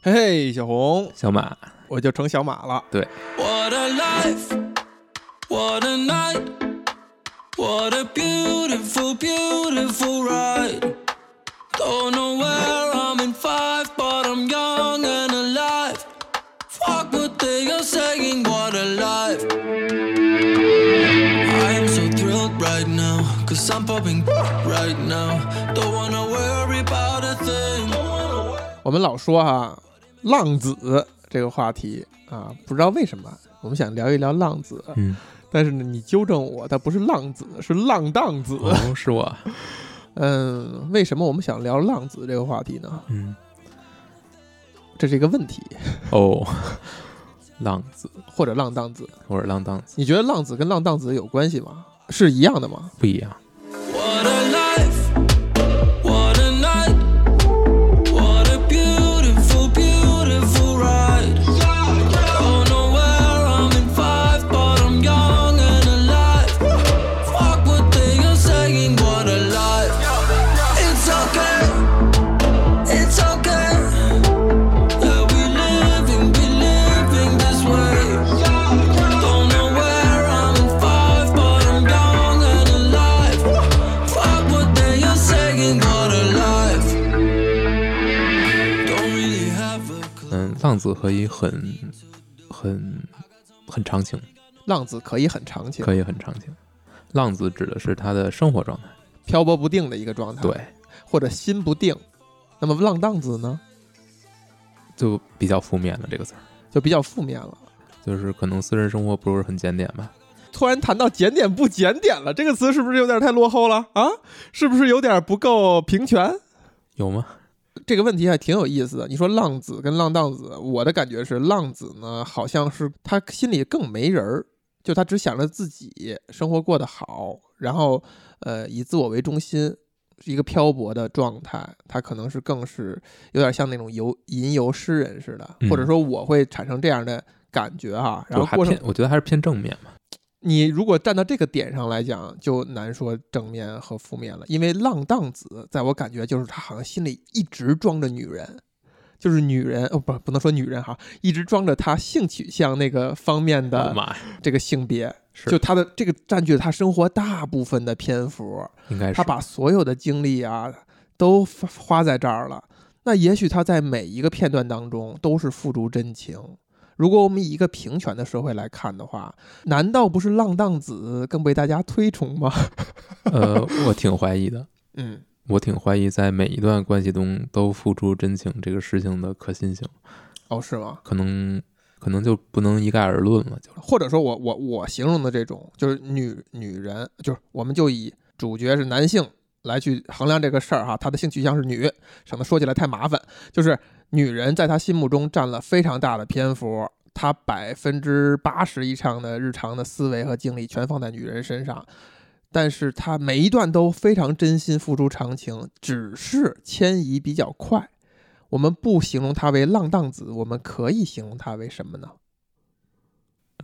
嘿嘿，小红，小马，我就成小马了。What a life, what a night, what a beautiful, beautiful ride. Don't know where I'm in five, but I'm young and alive. Fuck what they are saying, what a life. I am so thrilled right now, cause I'm popping right now. Don't wanna worry about a thing. 我们老说哈、浪子这个话题啊，不知道为什么我们想聊一聊浪子，嗯，但是呢，你纠正我，他不是浪子，是浪荡子。哦，是我，嗯，为什么我们想聊浪子这个话题呢？嗯，这是一个问题，哦，浪子或者浪荡子。或者浪荡子你觉得浪子跟浪荡子有关系吗？是一样的吗？不一样，What a life, 浪子可以很很很长情，浪子可以很长情，可以很长情。浪子指的是他的生活状态，漂泊不定的一个状态，对，，或者心不定。那么浪荡子呢，就比较负面了这个词儿，就比较负面了。就是可能私人生活不是很检点吧，突然谈到检点不检点了，这个词是不是有点太落后了啊？是不是有点不够平权？有吗？这个问题还挺有意思的。你说浪子跟浪荡子，我的感觉是浪子呢，好像是他心里更没人儿，就他只想着自己生活过得好，然后呃以自我为中心，是一个漂泊的状态。他可能是更是有点像那种游吟游诗人似的，或者说我会产生这样的感觉哈。然后过程，我觉得还是偏正面嘛。你如果站到这个点上来讲，就难说正面和负面了。因为浪荡子，在我感觉就是他好像心里一直装着女人，就是女人哦，不不能说女人哈，一直装着他性取向那个方面的这个性别，是就他的这个占据了他生活大部分的篇幅，应该是他把所有的精力啊都花花在这儿了。那也许他在每一个片段当中都是付诸真情。如果我们以一个平权的社会来看的话，难道不是浪荡子更被大家推崇吗？呃，我挺怀疑的，嗯，我挺怀疑在每一段关系中都付出真情这个事情的可信性，哦，是吗？可能可能就不能一概而论了，就或者说我我我形容的这种，就是女女人，就是我们就以主角是男性来去衡量这个事儿哈，他的性取向是女，省得说起来太麻烦。就是女人在他心目中占了非常大的篇幅，他百分之八十以上的日常的思维和精力全放在女人身上。但是他每一段都非常真心付出长情，只是迁移比较快。我们不形容他为浪荡子，我们可以形容他为什么呢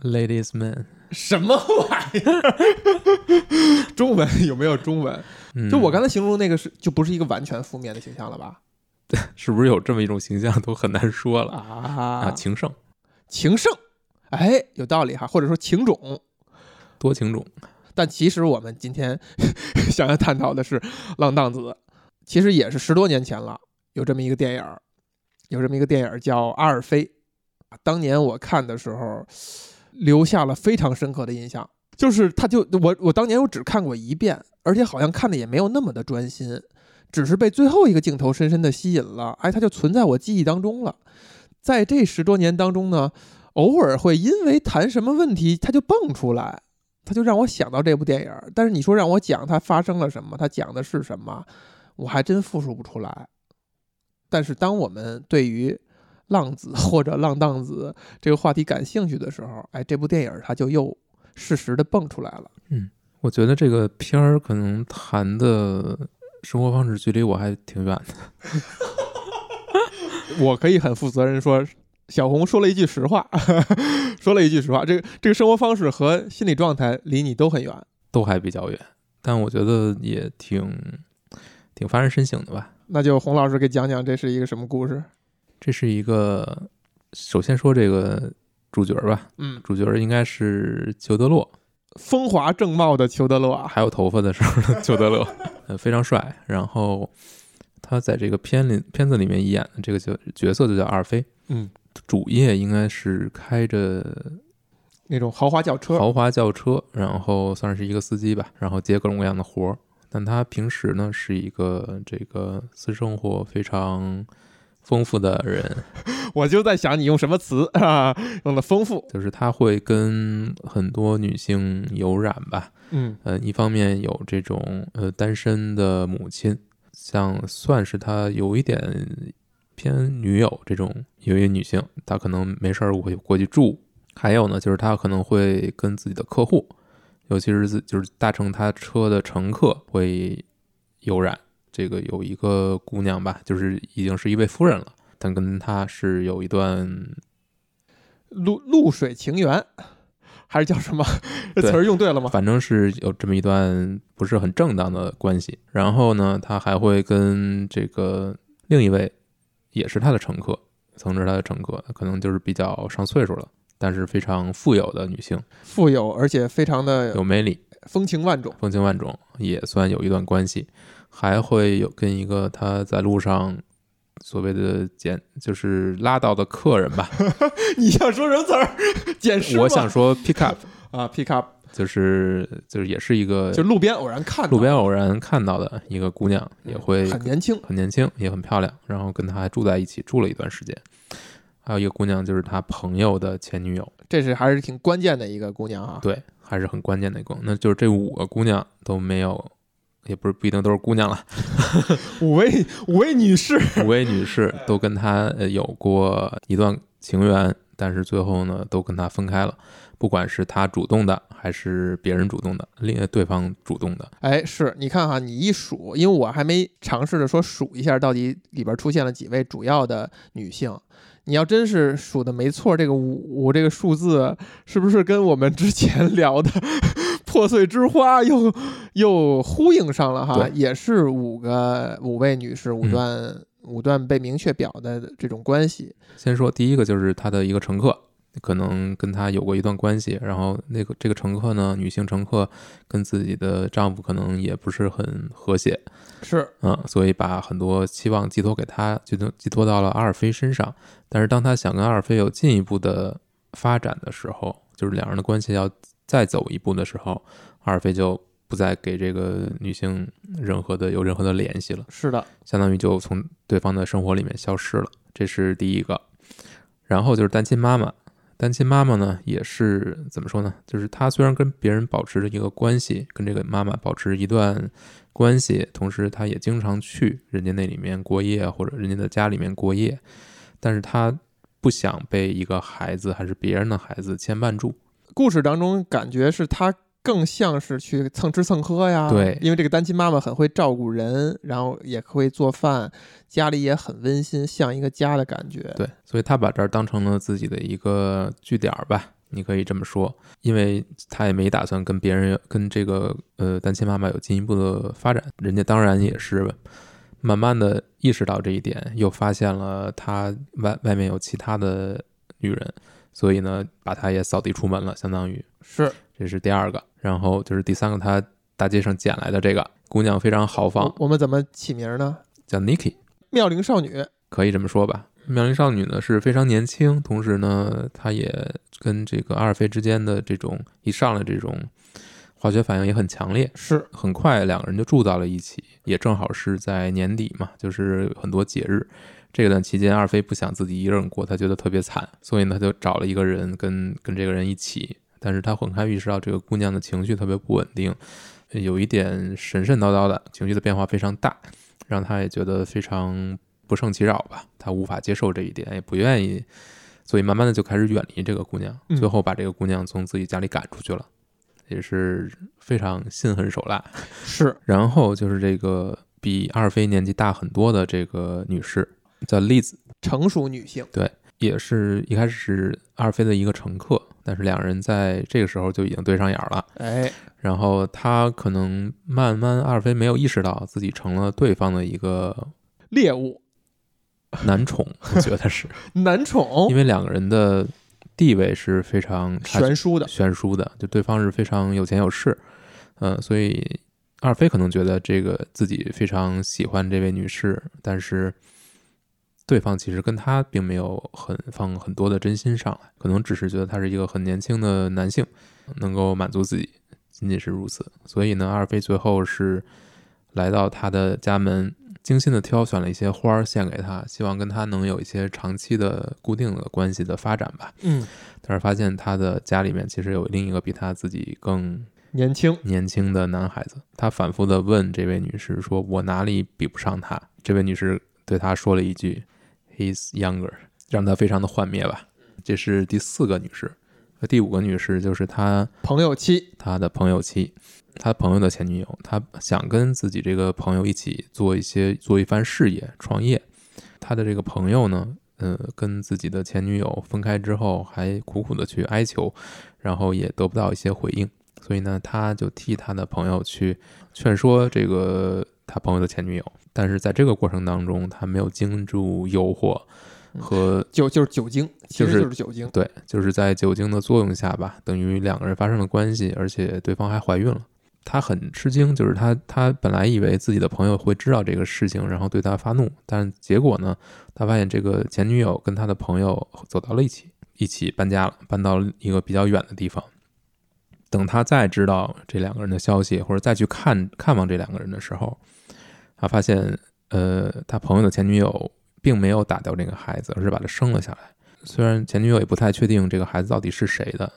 ？ladies man，什么玩意儿？中文有没有中文？嗯，就我刚才形容那个是，就不是一个完全负面的形象了吧？是不是有这么一种形象都很难说了啊？啊，情圣情圣，哎，有道理哈，或者说情种。多情种，但其实我们今天 想要探讨的是浪荡子，其实也是十多年前了，有这么一个电影儿，有这么一个电影儿叫《阿尔菲》，当年我看的时候，留下了非常深刻的印象。就是他就我我当年我只看过一遍，而且好像看的也没有那么的专心，只是被最后一个镜头深深的吸引了，哎，它就存在我记忆当中了。在这十多年当中呢，偶尔会因为谈什么问题，它就蹦出来，它就让我想到这部电影。但是你说让我讲它发生了什么，它讲的是什么，我还真复述不出来。但是当我们对于浪子或者浪荡子这个话题感兴趣的时候，哎，这部电影它就又适时的蹦出来了。嗯我觉得这个片儿可能谈的生活方式距离我还挺远的。我可以很负责任说，小红说了一句实话，说了一句实话，这个这个生活方式和心理状态离你都很远。都还比较远，但我觉得也挺挺发人深省的吧。那就洪老师给讲讲这是一个什么故事？这是一个，首先说这个主角吧，嗯，主角应该是裘德洛，风华正茂的裘德洛啊，还有头发的时候的裘德勒，呃，非常帅。然后他在这个片里片子里面演的这个角角色就叫阿尔菲，嗯，主业应该是开着那种豪华轿车，豪华轿车，然后算是一个司机吧，然后接各种各样的活儿。但他平时呢是一个这个私生活非常丰富的人，我就在想你用什么词 啊？用的丰富，就是他会跟很多女性有染吧。嗯呃，一方面有这种呃单身的母亲，像算是他有一点偏女友这种，有一个女性，她可能没事儿会过去住。还有呢，就是他可能会跟自己的客户，尤其是自就是搭乘他车的乘客会有染。这个有一个姑娘吧，就是已经是一位夫人了，但跟她是有一段露露水情缘，还是叫什么？这词儿用对了吗？反正是有这么一段不是很正当的关系。然后呢，他还会跟这个另一位也是他的乘客，曾是他的乘客，可能就是比较上岁数了，但是非常富有的女性，富有而且非常的有魅力，风情万种。风情万种，也算有一段关系。还会有跟一个他在路上所谓的捡，就是拉到的客人吧。你想说什么词儿？捡尸？我想说 pick up，啊，pick up 就是就是也是一个就路边偶然看到路边偶然看到的一个姑娘，也会很年轻，很年轻，也很漂亮，然后跟他还住在一起，住了一段时间。还有一个姑娘，就是他朋友的前女友，这是还是挺关键的一个姑娘啊。对，还是很关键的一个。那就是这五个姑娘都没有，也不是不一定都是姑娘了，五位五位女士，五位女士都跟他呃有过一段情缘，但是最后呢都跟他分开了。不管是他主动的，还是别人主动的，另对方主动的，哎，是你看哈，你一数，因为我还没尝试着说数一下到底里边出现了几位主要的女性。你要真是数的没错，这个五这个数字是不是跟我们之前聊的破碎之花又又呼应上了哈？也是五个五位女士，五嗯段、五段被明确表的这种关系。先说第一个就是他的一个乘客，可能跟他有过一段关系，然后那个这个乘客呢，女性乘客跟自己的丈夫可能也不是很和谐，是，嗯，所以把很多期望寄托给他，寄托寄托到了阿尔菲身上。但是当他想跟阿尔菲有进一步的发展的时候，就是两人的关系要再走一步的时候，阿尔菲就不再给这个女性任何的有任何的联系了。是的，相当于就从对方的生活里面消失了，这是第一个。然后就是单亲妈妈，单亲妈妈呢也是怎么说呢？就是她虽然跟别人保持着一个关系，跟这个妈妈保持一段关系，同时她也经常去人家那里面过夜，或者人家的家里面过夜，但是她不想被一个孩子还是别人的孩子牵绊住。故事当中感觉是他更像是去蹭吃蹭喝呀。对因为这个单亲妈妈很会照顾人，然后也会做饭，家里也很温馨，像一个家的感觉。对，所以他把这儿当成了自己的一个据点儿吧，你可以这么说，因为他也没打算跟别人跟这个呃单亲妈妈有进一步的发展，人家当然也是慢慢的意识到这一点，又发现了他外外面有其他的女人，所以呢，把他也扫地出门了，相当于是这是第二个，然后就是第三个，他大街上捡来的这个姑娘非常豪放我，我们怎么起名呢？叫 Niki。妙龄少女，可以这么说吧。妙龄少女呢是非常年轻，同时呢，她也跟这个阿尔菲之间的这种一上来这种化学反应也很强烈。是很快两个人就住到了一起，也正好是在年底嘛，就是很多节日。这段期间，二飞不想自己一个人过，他觉得特别惨，所以呢，他就找了一个人跟跟这个人一起。但是他很快意识到这个姑娘的情绪特别不稳定，有一点神神叨叨的，情绪的变化非常大，让他也觉得非常不胜其扰吧。他无法接受这一点，也不愿意，所以慢慢的就开始远离这个姑娘，嗯最后把这个姑娘从自己家里赶出去了，也是非常心狠手辣。是然后就是这个比二飞年纪大很多的这个女士，叫丽子，成熟女性，对也是一开始是阿尔菲的一个乘客，但是两人在这个时候就已经对上眼了。哎，然后他可能慢慢阿尔菲没有意识到自己成了对方的一个猎物，男宠，我觉得是 男宠因为两个人的地位是非常悬殊的，悬殊的，就对方是非常有钱有势，嗯、所以阿尔菲可能觉得这个自己非常喜欢这位女士，但是对方其实跟他并没有很放很多的真心上来，可能只是觉得他是一个很年轻的男性，能够满足自己，仅仅是如此。所以呢，阿尔菲最后是来到他的家门，精心的挑选了一些花儿献给他，希望跟他能有一些长期的固定的关系的发展吧。嗯，但是发现他的家里面其实有另一个比他自己更年轻，年轻的男孩子。他反复的问这位女士说：“我哪里比不上他？”这位女士对他说了一句：“He's younger”，让他非常的幻灭吧。这是第四个女士，那第五个女士就是他朋友妻，他的朋友妻，他朋友的前女友，他想跟自己这个朋友一起做一些做一番事业，创业。他的这个朋友呢，呃，跟自己的前女友分开之后，还苦苦的去哀求，然后也得不到一些回应，所以呢，他就替他的朋友去劝说这个他朋友的前女友，但是在这个过程当中，他没有经住诱惑和就就是酒精，其实就是就是酒精，对，就是在酒精的作用下吧，等于两个人发生了关系，而且对方还怀孕了。他很吃惊，就是他他本来以为自己的朋友会知道这个事情，然后对他发怒，但结果呢，他发现这个前女友跟他的朋友走到了一起，一起搬家了，搬到一个比较远的地方。等他再知道这两个人的消息，或者再去看看望这两个人的时候，他发现，呃，他朋友的前女友并没有打掉这个孩子，而是把他生了下来。虽然前女友也不太确定这个孩子到底是谁的，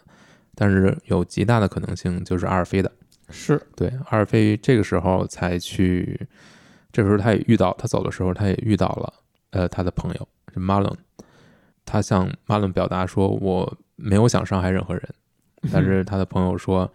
但是有极大的可能性就是阿尔菲的。是对，阿尔菲这个时候才去，这时候他也遇到，他走的时候他也遇到了，呃，他的朋友是马伦，他向马伦表达说我没有想伤害任何人，但是他的朋友说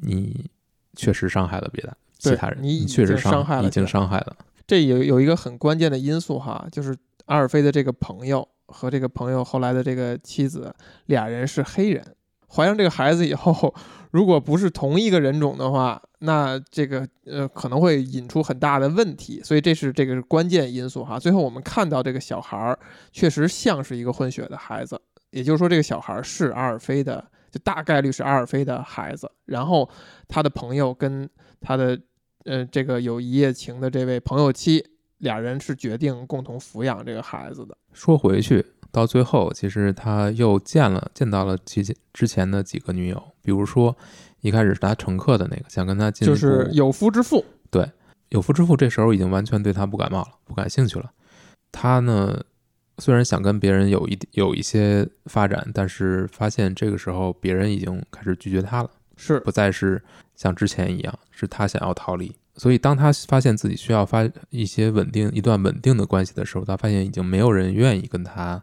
你确实伤害了别的其对他人，你已确实经伤害了已经伤害了，这有有一个很关键的因素哈，就是阿尔菲的这个朋友和这个朋友后来的这个妻子，俩人是黑人，怀上这个孩子以后，如果不是同一个人种的话，那这个呃可能会引出很大的问题，所以这是这个关键因素哈。最后我们看到这个小孩儿确实像是一个混血的孩子，也就是说这个小孩儿是阿尔菲的，就大概率是阿尔菲的孩子，然后他的朋友跟他的呃，这个有一夜情的这位朋友妻，俩人是决定共同抚养这个孩子的。说回去，到最后，其实他又见了见到了其前之前的几个女友，比如说一开始是他乘客的那个，想跟他进就是有夫之妇，对有夫之妇，这时候已经完全对他不感冒了，不感兴趣了。他呢，虽然想跟别人有一有一些发展，但是发现这个时候别人已经开始拒绝他了，是不再是像之前一样，是他想要逃离。所以，当他发现自己需要发一些稳定一段稳定的关系的时候，他发现已经没有人愿意跟他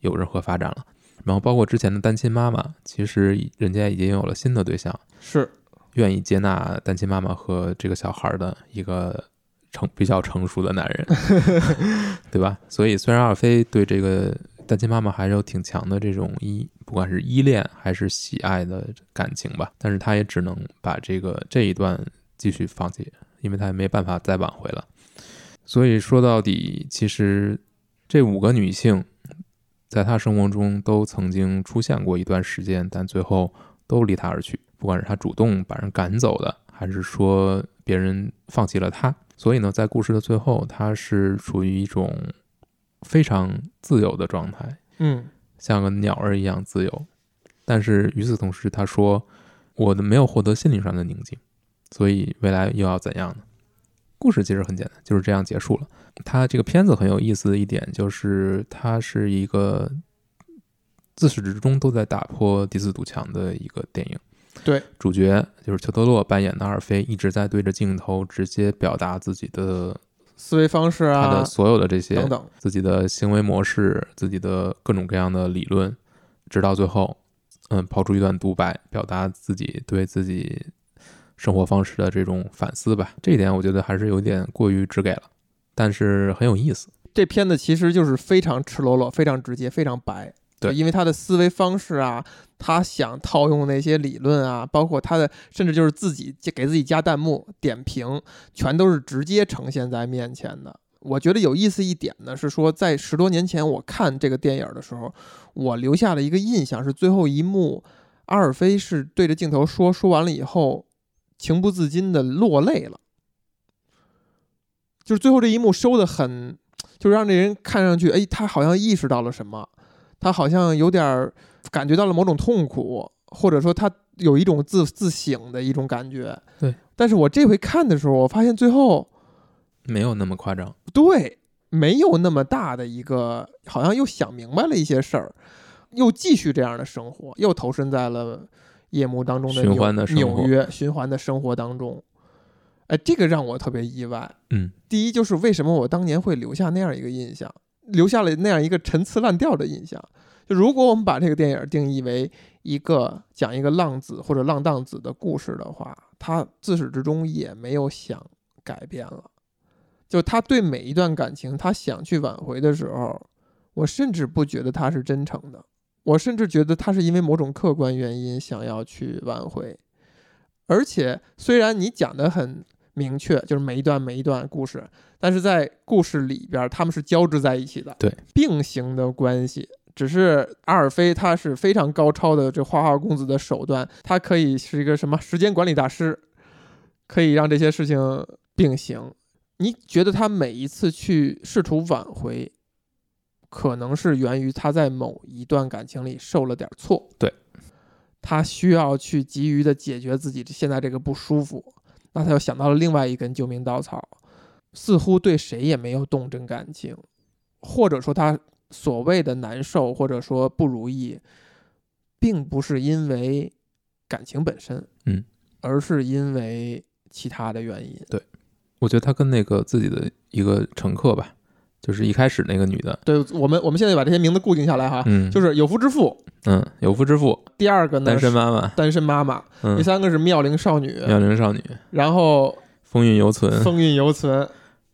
有任何发展了。然后，包括之前的单亲妈妈，其实人家已经有了新的对象，是，愿意接纳单亲妈妈和这个小孩的一个成比较成熟的男人，对吧？所以，虽然阿尔菲对这个单亲妈妈还是有挺强的这种依，不管是依恋还是喜爱的感情吧，但是他也只能把这个这一段继续放弃，因为他也没办法再挽回了。所以说到底，其实这五个女性在他生活中都曾经出现过一段时间，但最后都离他而去。不管是他主动把人赶走的，还是说别人放弃了他，所以呢，在故事的最后，他是处于一种非常自由的状态，嗯，像个鸟儿一样自由。但是与此同时，他说：“我的没有获得心灵上的宁静，所以未来又要怎样呢？”故事其实很简单，就是这样结束了。它这个片子很有意思的一点就是，它是一个自始至终都在打破第四堵墙的一个电影。对，主角就是裘德洛扮演的阿尔菲，一直在对着镜头直接表达自己的思维方式啊他的所有的这些等等，自己的行为模式、自己的各种各样的理论，直到最后，嗯，抛出一段独白，表达自己对自己生活方式的这种反思吧。这一点我觉得还是有点过于直给了，但是很有意思。这片子其实就是非常赤裸裸、非常直接、非常白。对因为他的思维方式啊，他想套用那些理论啊，包括他的，甚至就是自己给自己加弹幕、点评，全都是直接呈现在面前的。我觉得有意思一点呢，是说在十多年前我看这个电影的时候，我留下了一个印象是最后一幕，阿尔菲是对着镜头说，说完了以后情不自禁的落泪了，就是最后这一幕收的很，就让这人看上去，哎，他好像意识到了什么，他好像有点儿感觉到了某种痛苦，或者说他有一种自自省的一种感觉。对，但是我这回看的时候，我发现最后。没有那么夸张。对，没有那么大的一个，好像又想明白了一些事儿，又继续这样的生活，又投身在了夜幕当中的循环的生活纽约循环的生活当中。哎，这个让我特别意外。嗯，第一就是为什么我当年会留下那样一个印象，留下了那样一个陈词滥调的印象。就如果我们把这个电影定义为一个讲一个浪子或者浪荡子的故事的话，他自始至终也没有想改变了。就他对每一段感情，他想去挽回的时候，我甚至不觉得他是真诚的，我甚至觉得他是因为某种客观原因想要去挽回。而且虽然你讲的很明确，就是每一段每一段故事，但是在故事里边他们是交织在一起的，对，并行的关系。只是阿尔菲他是非常高超的这花花公子的手段，他可以是一个什么时间管理大师，可以让这些事情并行。你觉得他每一次去试图挽回，可能是源于他在某一段感情里受了点错，对，他需要去急于的解决自己现在这个不舒服，那他又想到了另外一根救命稻草，似乎对谁也没有动真感情，或者说他所谓的难受或者说不如意，并不是因为感情本身，嗯，而是因为其他的原因。对我觉得他跟那个自己的一个乘客吧，就是一开始那个女的，对我们，我们现在把这些名字固定下来哈，嗯，就是有夫之妇，嗯，有夫之妇，第二个呢单身妈妈，单身妈妈，嗯。第，三个是妙龄少女，妙龄少女，然后风韵犹存，风韵犹存，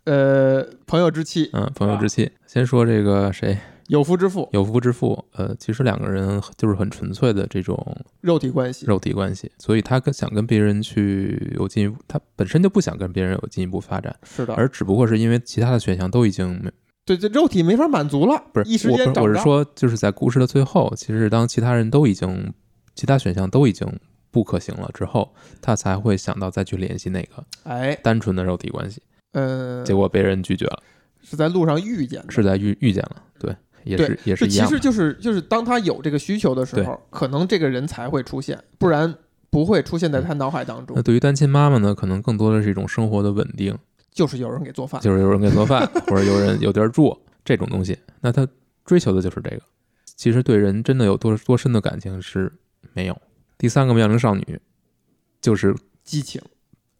呃，朋友之妻，嗯，朋友之妻。先说这个谁，有夫之妇，有夫之妇，呃，其实两个人就是很纯粹的这种肉体关系，肉体关系，所以他跟想跟别人去有进一步，他本身就不想跟别人有进一步发展，是的，而只不过是因为其他的选项都已经没对这肉体没法满足了，不是一时间找不着，我是说，就是在故事的最后，其实当其他人都已经其他选项都已经不可行了之后，他才会想到再去联系那个哎，单纯的肉体关系，呃，结果被人拒绝了，是在路上遇见的，是在遇遇见了，对，也是也是一样，其实就是就是当他有这个需求的时候，可能这个人才会出现，不然不会出现在他脑海当中那。对于单亲妈妈呢，可能更多的是一种生活的稳定，就是有人给做饭，就是有人给做饭，或者有人有地儿住这种东西。那他追求的就是这个。其实对人真的有多多深的感情是没有。第三个妙龄少女，就是激情。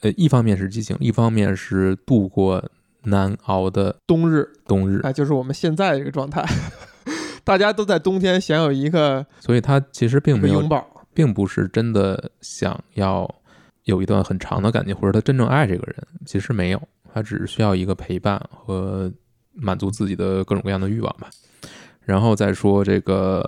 呃，一方面是激情，一方面是度过难熬的冬日，冬日，哎，就是我们现在这个状态，大家都在冬天想有一个所以他其实并没有，拥抱。并不是真的想要有一段很长的感情，或者他真正爱这个人，其实没有，他只是需要一个陪伴和满足自己的各种各样的欲望吧。然后再说这个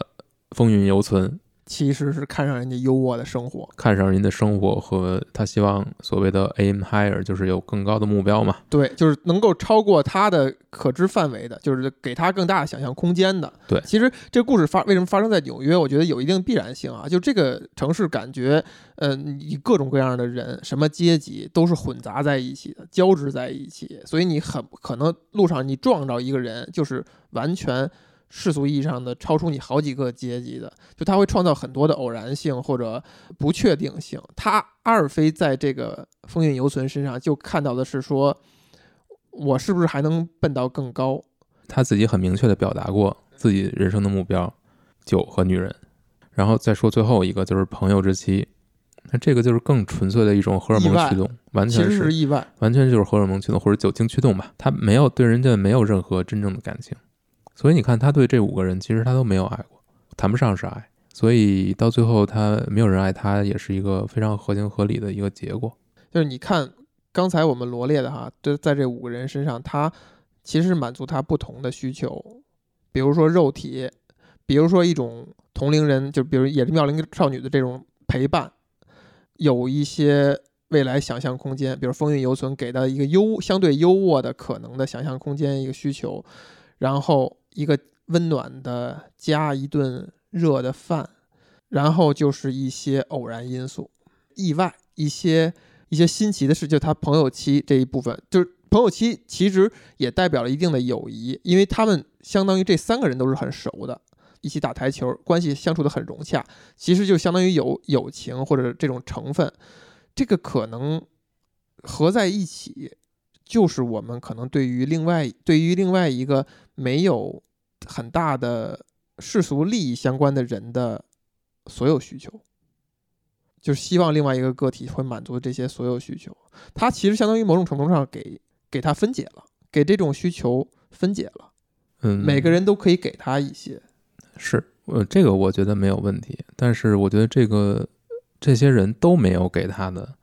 风韵犹存，其实是看上人家优渥的生活，看上人的生活和他希望所谓的 aim higher，就是有更高的目标嘛。对，就是能够超过他的可知范围的，就是给他更大的想象空间的。对其实这个故事发为什么发生在纽约，我觉得有一定必然性啊。就这个城市感觉，嗯、以各种各样的人，什么阶级都是混杂在一起的，交织在一起，所以你很可能路上你撞着一个人，就是完全。世俗意义上的超出你好几个阶级的，就他会创造很多的偶然性或者不确定性。他阿尔菲在这个风韵犹存身上就看到的是说，我是不是还能奔到更高？他自己很明确的表达过自己人生的目标，酒和女人。然后再说最后一个就是朋友之妻，那这个就是更纯粹的一种荷尔蒙驱动，完全是是意外。完全就是荷尔蒙驱动或者酒精驱动吧。他没有对人家没有任何真正的感情，所以你看他对这五个人其实他都没有爱过，谈不上是爱。所以到最后他没有人爱他，也是一个非常合情合理的一个结果。就是你看刚才我们罗列的哈，就在这五个人身上，他其实是满足他不同的需求，比如说肉体，比如说一种同龄人，就比如也是妙龄少女的这种陪伴，有一些未来想象空间，比如风韵犹存给的一个优相对优渥的可能的想象空间一个需求，然后一个温暖的家，一顿热的饭，然后就是一些偶然因素、意外，一些一些新奇的事，就他朋友期这一部分，就是朋友期其实也代表了一定的友谊，因为他们相当于这三个人都是很熟的，一起打台球，关系相处的很融洽，其实就相当于有友情或者这种成分，这个可能合在一起，就是我们可能对于另外对于另外一个没有很大的世俗利益相关的人的所有需求，就是希望另外一个个体会满足这些所有需求。它其实相当于某种程度上给给它分解了，给这种需求分解了。嗯，每个人都可以给他一些。是，呃，这个我觉得没有问题，但是我觉得这个这些人都没有给他的，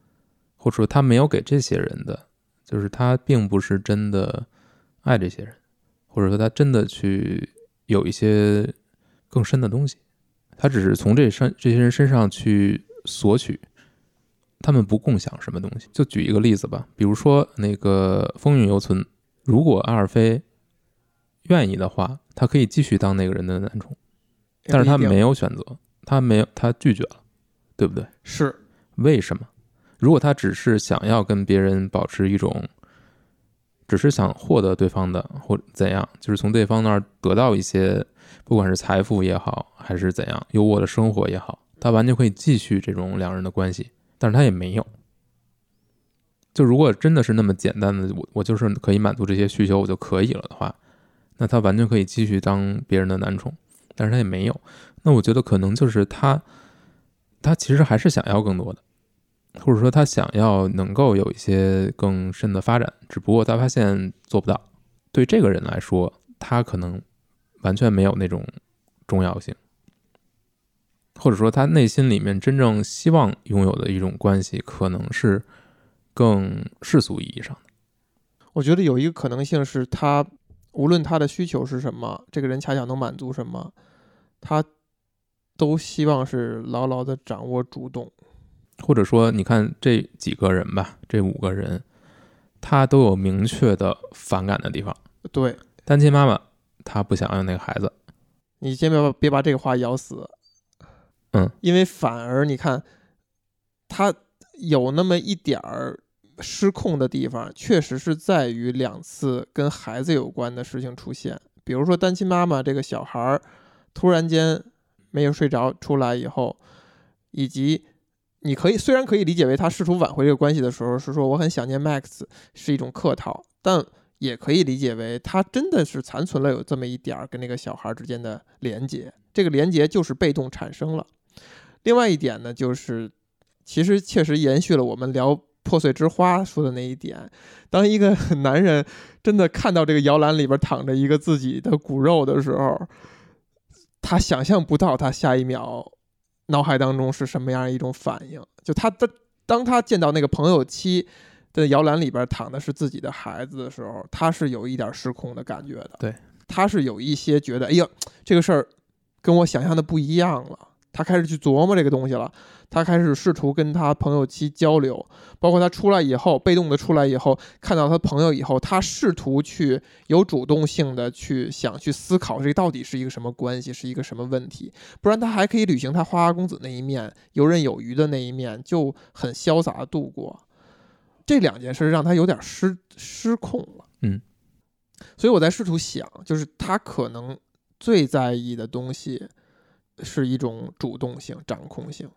或者说他没有给这些人的，就是他并不是真的爱这些人，或者说他真的去有一些更深的东西，他只是从这身这些人身上去索取，他们不共享什么东西。就举一个例子吧，比如说那个风韵犹存，如果阿尔菲愿意的话，他可以继续当那个人的男宠。但是他没有有选择，他没有，他拒绝了，对不对？是为什么？如果他只是想要跟别人保持一种，只是想获得对方的或怎样，就是从对方那儿得到一些，不管是财富也好，还是怎样优渥的生活也好，他完全可以继续这种两人的关系，但是他也没有。就如果真的是那么简单的，我我就是可以满足这些需求，我就可以了的话，那他完全可以继续当别人的男宠。但是他也没有。那我觉得可能就是他，他其实还是想要更多的，或者说他想要能够有一些更深的发展，只不过他发现做不到。对这个人来说，他可能完全没有那种重要性，或者说他内心里面真正希望拥有的一种关系，可能是更世俗意义上的。我觉得有一个可能性是他，无论他的需求是什么，这个人恰巧能满足什么，他都希望是牢牢的掌握主动。或者说，你看这几个人吧，这五个人，他都有明确的反感的地方。对。单亲妈妈，她不想要那个孩子，你先别把别把这个话咬死，嗯，因为反而你看，他有那么一点儿失控的地方，确实是在于两次跟孩子有关的事情出现，比如说单亲妈妈这个小孩儿突然间没有睡着出来以后，以及你可以虽然可以理解为他试图挽回这个关系的时候是说我很想念 Max 是一种客套，但也可以理解为他真的是残存了有这么一点儿跟那个小孩之间的连接，这个连接就是被动产生了。另外一点呢，就是其实确实延续了我们聊破碎之花说的那一点，当一个 男人真的看到这个摇篮里边躺着一个自己的骨肉的时候，他想象不到他下一秒脑海当中是什么样一种反应。就他的当他见到那个朋友妻的摇篮里边躺的是自己的孩子的时候，他是有一点失控的感觉的。对，他是有一些觉得，哎呀，这个事儿跟我想象的不一样了。他开始去琢磨这个东西了，他开始试图跟他朋友去交流，包括他出来以后，被动的出来以后，看到他朋友以后，他试图去有主动性的去想去思考这到底是一个什么关系，是一个什么问题，不然他还可以履行他花花公子那一面，游刃有余的那一面，就很潇洒的度过。这两件事让他有点失失控了，嗯，所以我在试图想，就是他可能最在意的东西是一种主动性、掌控性。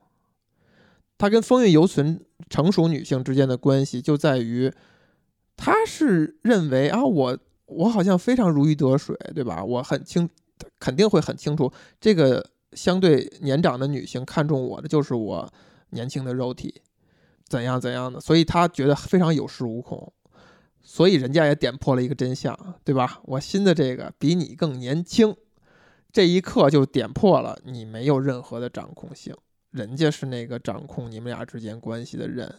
他跟风韵犹存成熟女性之间的关系就在于，他是认为啊，我我好像非常如鱼得水，对吧？我很清，肯定会很清楚，这个相对年长的女性看中我的就是我年轻的肉体，怎样怎样的，所以他觉得非常有恃无恐。所以人家也点破了一个真相，对吧？我新的这个比你更年轻，这一刻就点破了你没有任何的掌控性，人家是那个掌控你们俩之间关系的人。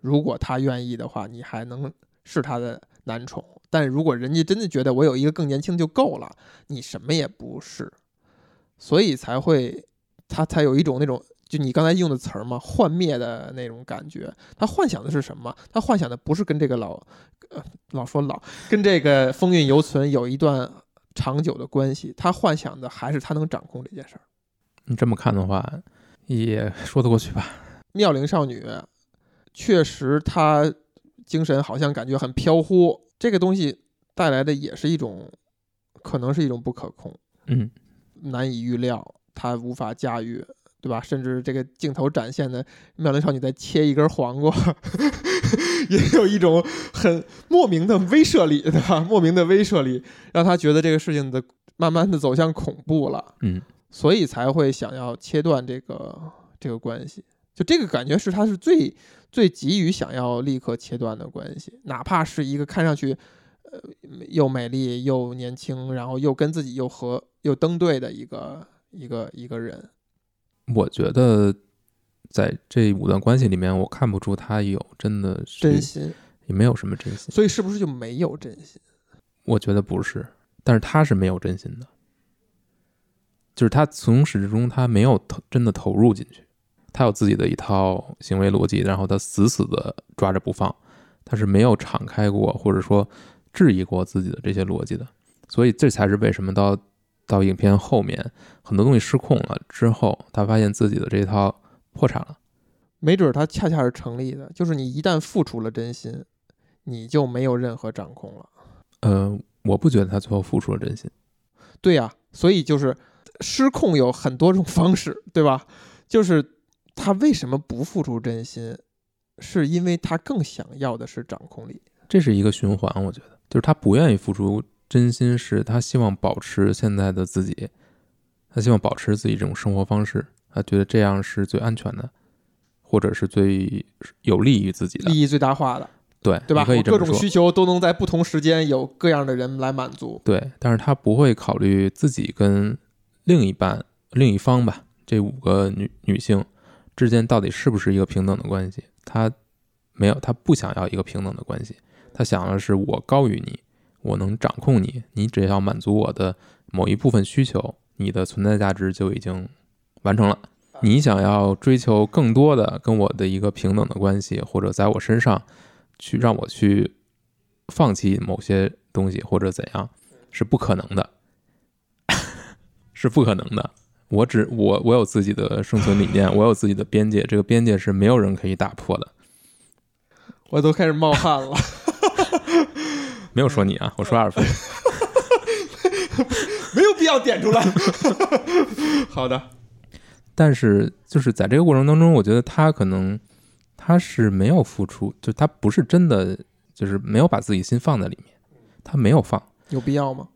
如果他愿意的话，你还能是他的男宠；但如果人家真的觉得我有一个更年轻就够了，你什么也不是，所以才会他才有一种那种就你刚才用的词儿嘛，幻灭的那种感觉。他幻想的是什么？他幻想的不是跟这个老，呃，老说老，跟这个风韵犹存有一段长久的关系。他幻想的还是他能掌控这件事儿。你这么看的话，也说得过去吧？妙龄少女确实，她精神好像感觉很飘忽，这个东西带来的也是一种，可能是一种不可控。嗯，难以预料，她无法驾驭，对吧？甚至这个镜头展现的妙龄少女在切一根黄瓜，也有一种很莫名的威慑力，对吧？莫名的威慑力，让他觉得这个事情的慢慢的走向恐怖了，嗯，所以才会想要切断这个这个关系。就这个感觉是他是最最急于想要立刻切断的关系，哪怕是一个看上去。呃，又美丽又年轻，然后又跟自己又和又登对的一个一个一个人，我觉得在这五段关系里面，我看不出他有真的是真心，也没有什么真心。所以是不是就没有真心？我觉得不是，但是他是没有真心的，就是他从始至终他没有投真的投入进去，他有自己的一套行为逻辑，然后他死死的抓着不放，他是没有敞开过，或者说。质疑过自己的这些逻辑的，所以这才是为什么到到影片后面很多东西失控了之后，他发现自己的这套破产了。没准他恰恰是成立的，就是你一旦付出了真心，你就没有任何掌控了。呃，我不觉得他最后付出了真心。对呀，所以就是失控有很多种方式，对吧？就是他为什么不付出真心，是因为他更想要的是掌控力。这是一个循环，我觉得。就是他不愿意付出真心，是他希望保持现在的自己，他希望保持自己这种生活方式，他觉得这样是最安全的，或者是最有利于自己的，利益最大化的，对对吧？可以各种需求都能在不同时间有各样的人来满足，对。但是他不会考虑自己跟另一半、另一方吧，这五个女女性之间到底是不是一个平等的关系？他没有，他不想要一个平等的关系。他想的是我高于你，我能掌控你，你只要满足我的某一部分需求，你的存在价值就已经完成了。你想要追求更多的跟我的一个平等的关系，或者在我身上去让我去放弃某些东西或者怎样，是不可能的，是不可能的。我只我我有自己的生存理念，我有自己的边界，这个边界是没有人可以打破的。我都开始冒汗了。没有说你啊，我说阿尔菲，没有必要点出来。好的，但是就是在这个过程当中，我觉得他可能他是没有付出，就他不是真的，就是没有把自己心放在里面，他没有放，有必要吗？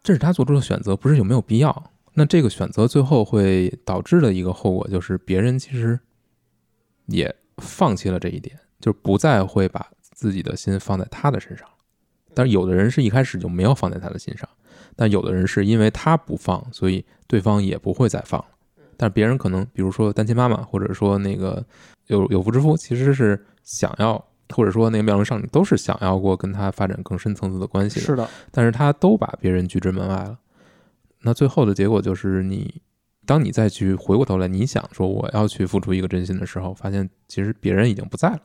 这是他做出的选择，不是有没有必要？那这个选择最后会导致的一个后果，就是别人其实也放弃了这一点，就不再会把。自己的心放在他的身上，但是有的人是一开始就没有放在他的心上，但有的人是因为他不放，所以对方也不会再放了。但别人可能，比如说单亲妈妈，或者说那个有有妇之夫，其实是想要，或者说那个妙龄少女，都是想要过跟他发展更深层次的关系的。是的，但是他都把别人拒之门外了。那最后的结果就是，你当你再去回过头来，你想说我要去付出一个真心的时候，发现其实别人已经不在了。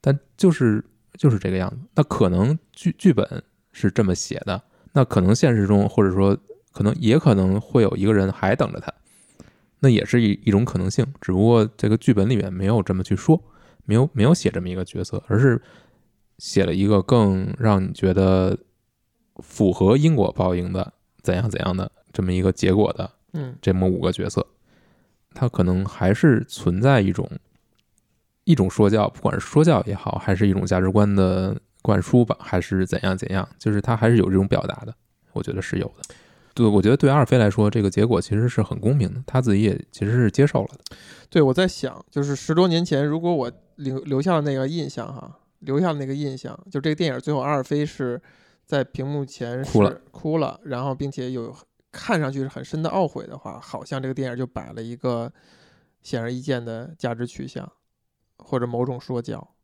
但就是就是这个样子，那可能剧剧本是这么写的，那可能现实中或者说可能也可能会有一个人还等着他，那也是一一种可能性，只不过这个剧本里面没有这么去说，没有没有写这么一个角色，而是写了一个更让你觉得符合因果报应的怎样怎样的这么一个结果的，嗯，这么五个角色，他可能还是存在一种。一种说教，不管是说教也好，还是一种价值观的灌输吧，还是怎样怎样，就是他还是有这种表达的，我觉得是有的。对，我觉得对阿尔菲来说，这个结果其实是很公平的，他自己也其实是接受了的。对，我在想，就是十多年前，如果我留留下了那个印象哈，留下了那个印象，就这个电影最后阿尔菲是在屏幕前哭了，哭了，然后并且有看上去是很深的懊悔的话，好像这个电影就摆了一个显而易见的价值取向。或者某种说教，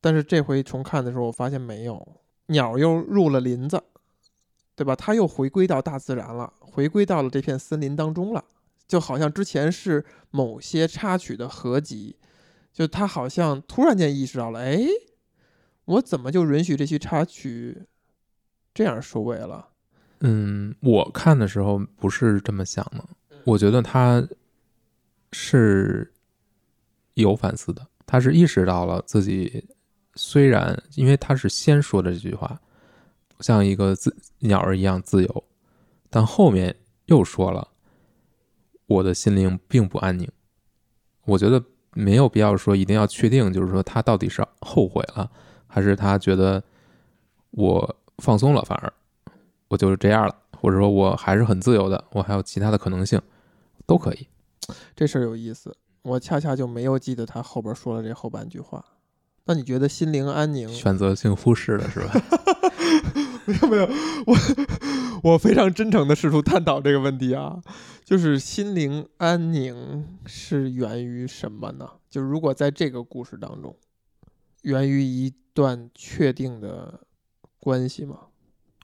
但是这回重看的时候，我发现没有鸟又入了林子，对吧？它又回归到大自然了，回归到了这片森林当中了。就好像之前是某些插曲的合集，就它好像突然间意识到了，哎，我怎么就允许这些插曲这样收尾了？嗯，我看的时候不是这么想的，我觉得他是有反思的，他是意识到了自己虽然因为他是先说的这句话，像一个自鸟儿一样自由，但后面又说了我的心灵并不安宁。我觉得没有必要说一定要确定，就是说他到底是后悔了，还是他觉得我放松了，反而我就是这样了，或者说我还是很自由的，我还有其他的可能性，都可以。这事儿有意思，我恰恰就没有记得他后边说了这后半句话。那你觉得心灵安宁？选择性忽视了是吧？没有没有，我我非常真诚的试图探讨这个问题啊，就是心灵安宁是源于什么呢？就如果在这个故事当中，源于一段确定的关系吗？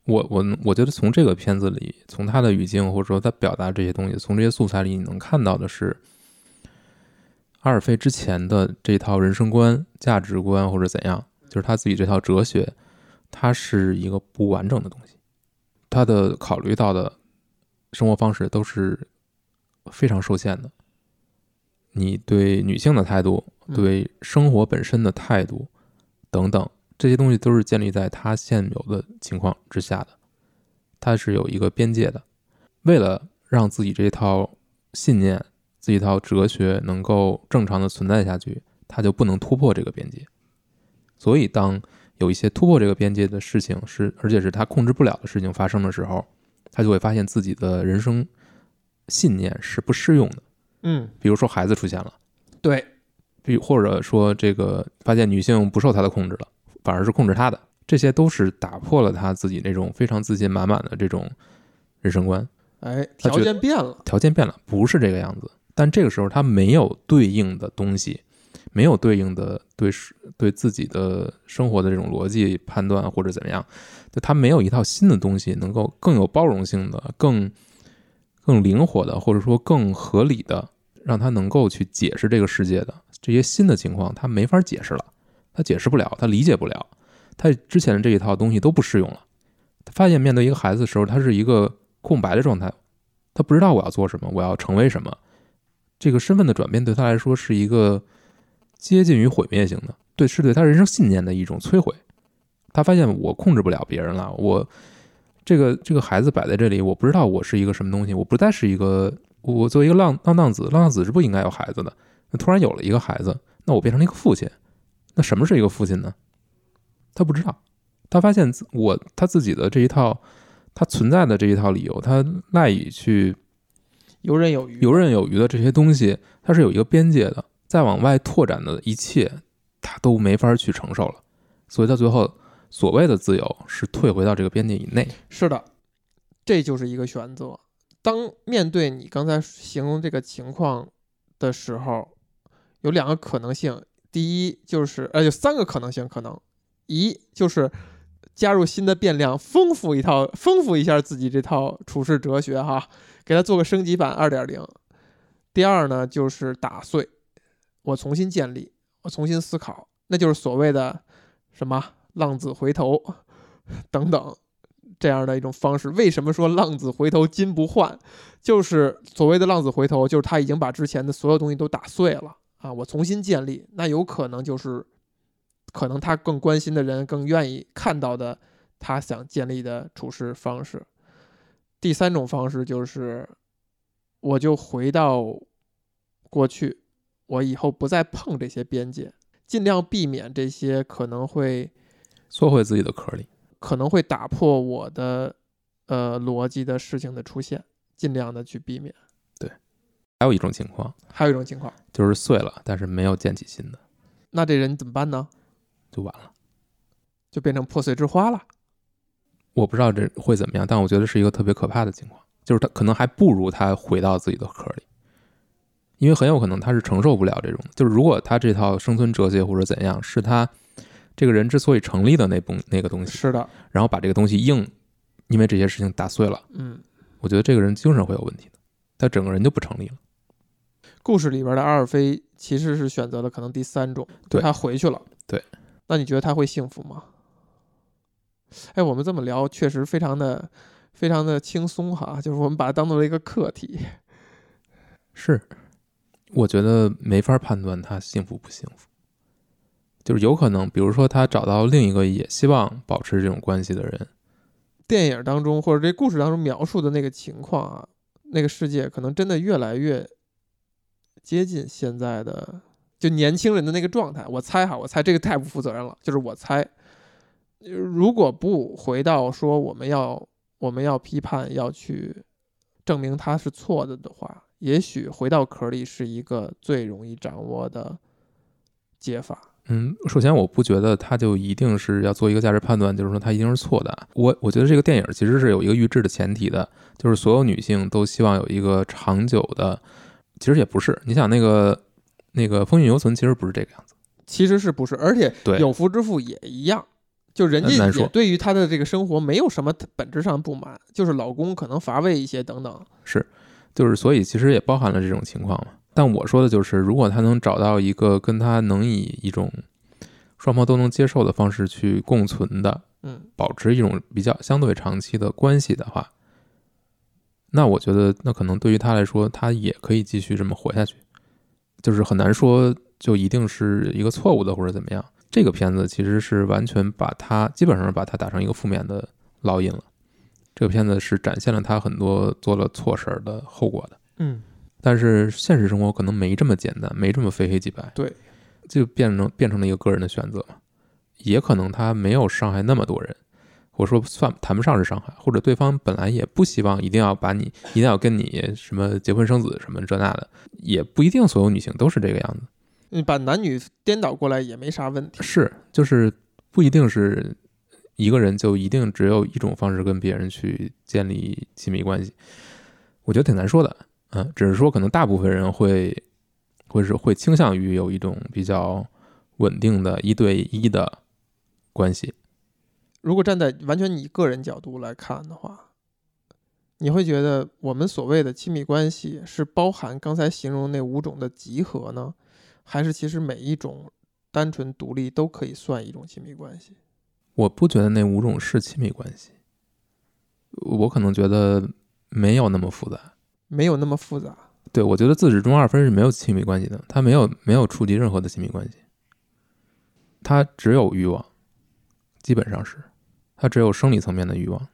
我我我觉得从这个片子里，从他的语境或者说他表达这些东西，从这些素材里，你能看到的是，阿尔菲之前的这套人生观、价值观或者怎样，就是他自己这套哲学，它是一个不完整的东西。他的考虑到的生活方式都是非常受限的。你对女性的态度，嗯对生活本身的态度等等，这些东西都是建立在他现有的情况之下的，他是有一个边界的。为了让自己这套信念、自己一套哲学能够正常的存在下去，他就不能突破这个边界。所以，当有一些突破这个边界的事情是，而且是他控制不了的事情发生的时候，他就会发现自己的人生信念是不适用的。嗯，比如说孩子出现了。对，比或者说这个发现女性不受他的控制了，反而是控制他的，这些都是打破了他自己那种非常自信满满的这种人生观。哎，条件变了，条件变了，不是这个样子。但这个时候他没有对应的东西，没有对应的对是对自己的生活的这种逻辑判断或者怎么样，就他没有一套新的东西能够更有包容性的、更更灵活的，或者说更合理的，让他能够去解释这个世界的这些新的情况，他没法解释了，他解释不了，他理解不了，他之前的这一套东西都不适用了。他发现面对一个孩子的时候，他是一个空白的状态，他不知道我要做什么，我要成为什么。这个身份的转变对他来说是一个接近于毁灭性的，对，是对他人生信念的一种摧毁。他发现我控制不了别人了，我这个这个孩子摆在这里，我不知道我是一个什么东西，我不再是一个我作为一个浪浪荡子，浪荡子是不应该有孩子的。那突然有了一个孩子，那我变成了一个父亲，那什么是一个父亲呢？他不知道，他发现我他自己的这一套，他存在的这一套理由，他赖以去游刃有余，游刃有余的这些东西，它是有一个边界的，再往外拓展的一切，它都没法去承受了。所以到最后，所谓的自由是退回到这个边界以内。是的，这就是一个选择。当面对你刚才形容这个情况的时候，有两个可能性。第一就是，呃，有三个可能性，可能一就是加入新的变量，丰富一套，丰富一下自己这套处世哲学哈，给它做个升级版二点零。第二呢，就是打碎，我重新建立，我重新思考，那就是所谓的什么浪子回头 等等。这样的一种方式。为什么说浪子回头金不换？就是所谓的浪子回头，就是他已经把之前的所有东西都打碎了啊，我重新建立。那有可能就是，可能他更关心的人更愿意看到的，他想建立的处事方式。第三种方式就是，我就回到过去，我以后不再碰这些边界，尽量避免这些可能会缩回自己的壳里。可能会打破我的呃逻辑的事情的出现，尽量的去避免。对还有一种情况还有一种情况，就是碎了，但是没有建起新的，那这人怎么办呢？就完了。就变成破碎之花了。我不知道这会怎么样，但我觉得是一个特别可怕的情况，就是他可能还不如他回到自己的壳里，因为很有可能他是承受不了这种。就是如果他这套生存哲学或者怎样，是他这个人之所以成立的那部那个东西，是的，然后把这个东西硬因为这些事情打碎了，嗯，我觉得这个人精神会有问题的。他整个人就不成立了。故事里边的阿尔菲其实是选择了可能第三种，对他回去了。对，那你觉得他会幸福吗？哎，我们这么聊确实非常的非常的轻松哈，就是我们把它当做了一个课题。是，我觉得没法判断他幸福不幸福，就是有可能，比如说他找到另一个也希望保持这种关系的人，电影当中或者这故事当中描述的那个情况啊，那个世界可能真的越来越接近现在的就年轻人的那个状态。我猜哈，我猜这个太不负责任了，就是我猜，如果不回到说我们要我们要批判要去证明他是错的的话，也许回到壳里是一个最容易掌握的解法。嗯，首先我不觉得他就一定是要做一个价值判断，就是说他一定是错的。我我觉得这个电影其实是有一个预制的前提的，就是所有女性都希望有一个长久的，其实也不是。你想那个那个《风韵犹存》其实不是这个样子，其实是不是？而且对有夫之妇也一样，就人家也对于她的这个生活没有什么本质上不满，就是老公可能乏味一些等等。是就是所以其实也包含了这种情况嘛。但我说的就是，如果他能找到一个跟他能以一种双方都能接受的方式去共存的，嗯，保持一种比较相对长期的关系的话，那我觉得那可能对于他来说，他也可以继续这么活下去，就是很难说就一定是一个错误的或者怎么样。这个片子其实是完全把它基本上把它打成一个负面的烙印了。这个片子是展现了他很多做了错事儿的后果的。嗯，但是现实生活可能没这么简单，没这么非黑即白。对，就变成变成了一个个人的选择嘛。也可能他没有伤害那么多人，或者说算谈不上是伤害，或者对方本来也不希望一定要把你，一定要跟你什么结婚生子什么这那的，也不一定所有女性都是这个样子。你把男女颠倒过来也没啥问题。是，就是不一定是一个人就一定只有一种方式跟别人去建立亲密关系，我觉得挺难说的。嗯，只是说可能大部分人会会是会倾向于有一种比较稳定的一对一的关系。如果站在完全你个人角度来看的话，你会觉得我们所谓的亲密关系是包含刚才形容那五种的集合呢，还是其实每一种单纯独立都可以算一种亲密关系？我不觉得那五种是亲密关系，我可能觉得没有那么复杂。没有那么复杂。对我觉得自始至终二分是没有亲密关系的，他没有没有触及任何的亲密关系，他只有欲望，基本上是，他只有生理层面的欲望，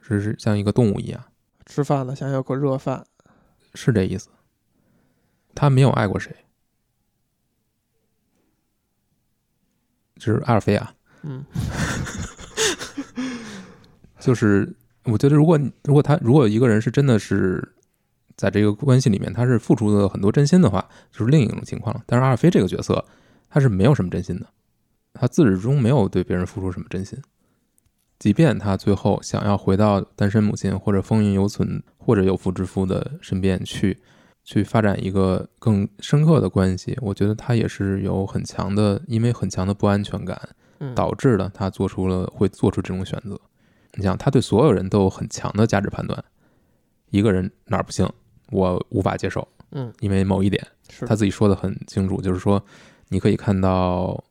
只是像一个动物一样，吃饭了想要口热饭，是这意思。他没有爱过谁，就是阿尔菲啊，嗯，就是我觉得，如果如果他如果一个人是真的是在这个关系里面，他是付出了很多真心的话，就是另一种情况了。但是阿尔菲这个角色，他是没有什么真心的，他自始至终没有对别人付出什么真心。即便他最后想要回到单身母亲或者风韵犹存或者有妇之夫的身边去，去发展一个更深刻的关系，我觉得他也是有很强的，因为很强的不安全感，嗯导致了他做出了会做出这种选择。你想，他对所有人都有很强的价值判断，一个人哪儿不行，我无法接受，嗯，因为某一点，是他自己说的很清楚，就是说，你可以看到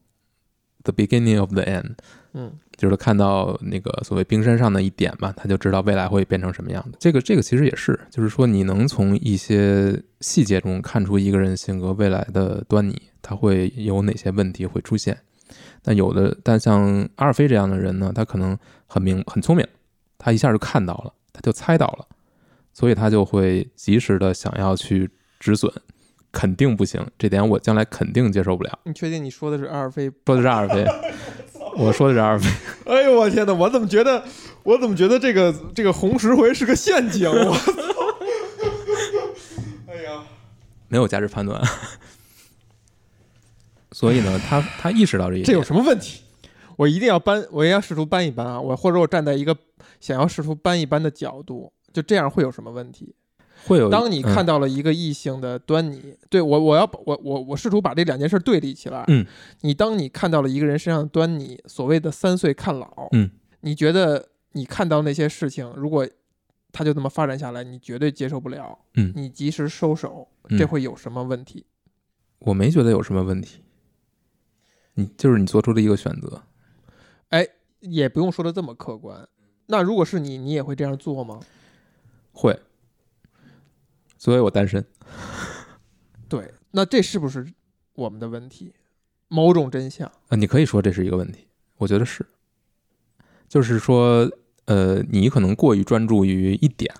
the beginning of the end，嗯就是看到那个所谓冰山上的一点吧，他就知道未来会变成什么样的。这个这个其实也是，就是说你能从一些细节中看出一个人性格未来的端倪，他会有哪些问题会出现。但有的，但像阿尔菲这样的人呢，他可能很明很聪明，他一下就看到了，他就猜到了，所以他就会及时的想要去止损，肯定不行，这点我将来肯定接受不了。你确定你说的是阿尔菲？说的是阿尔菲，我说的是阿尔菲。哎呦我天哪！我怎么觉得我怎么觉得这个这个红石灰是个陷阱？我操！哎呀，没有价值判断，所以呢，他他意识到这一点，这有什么问题？我一定要搬，我也要试图搬一搬啊！我或者我站在一个想要试图搬一搬的角度，就这样会有什么问题？会有当你看嗯到了一个异性的端倪，对我，我要我我我试图把这两件事对立起来。嗯，你当你看到了一个人身上的端倪，所谓的三岁看老，嗯，你觉得你看到那些事情，如果他就这么发展下来，你绝对接受不了。嗯你及时收手，嗯这会有什么问题？我没觉得有什么问题。你就是你做出的一个选择，哎也不用说的这么客观。那如果是你，你也会这样做吗？会，所以我单身。对，那这是不是我们的问题？某种真相。啊，你可以说这是一个问题，我觉得是，就是说，呃，你可能过于专注于一点，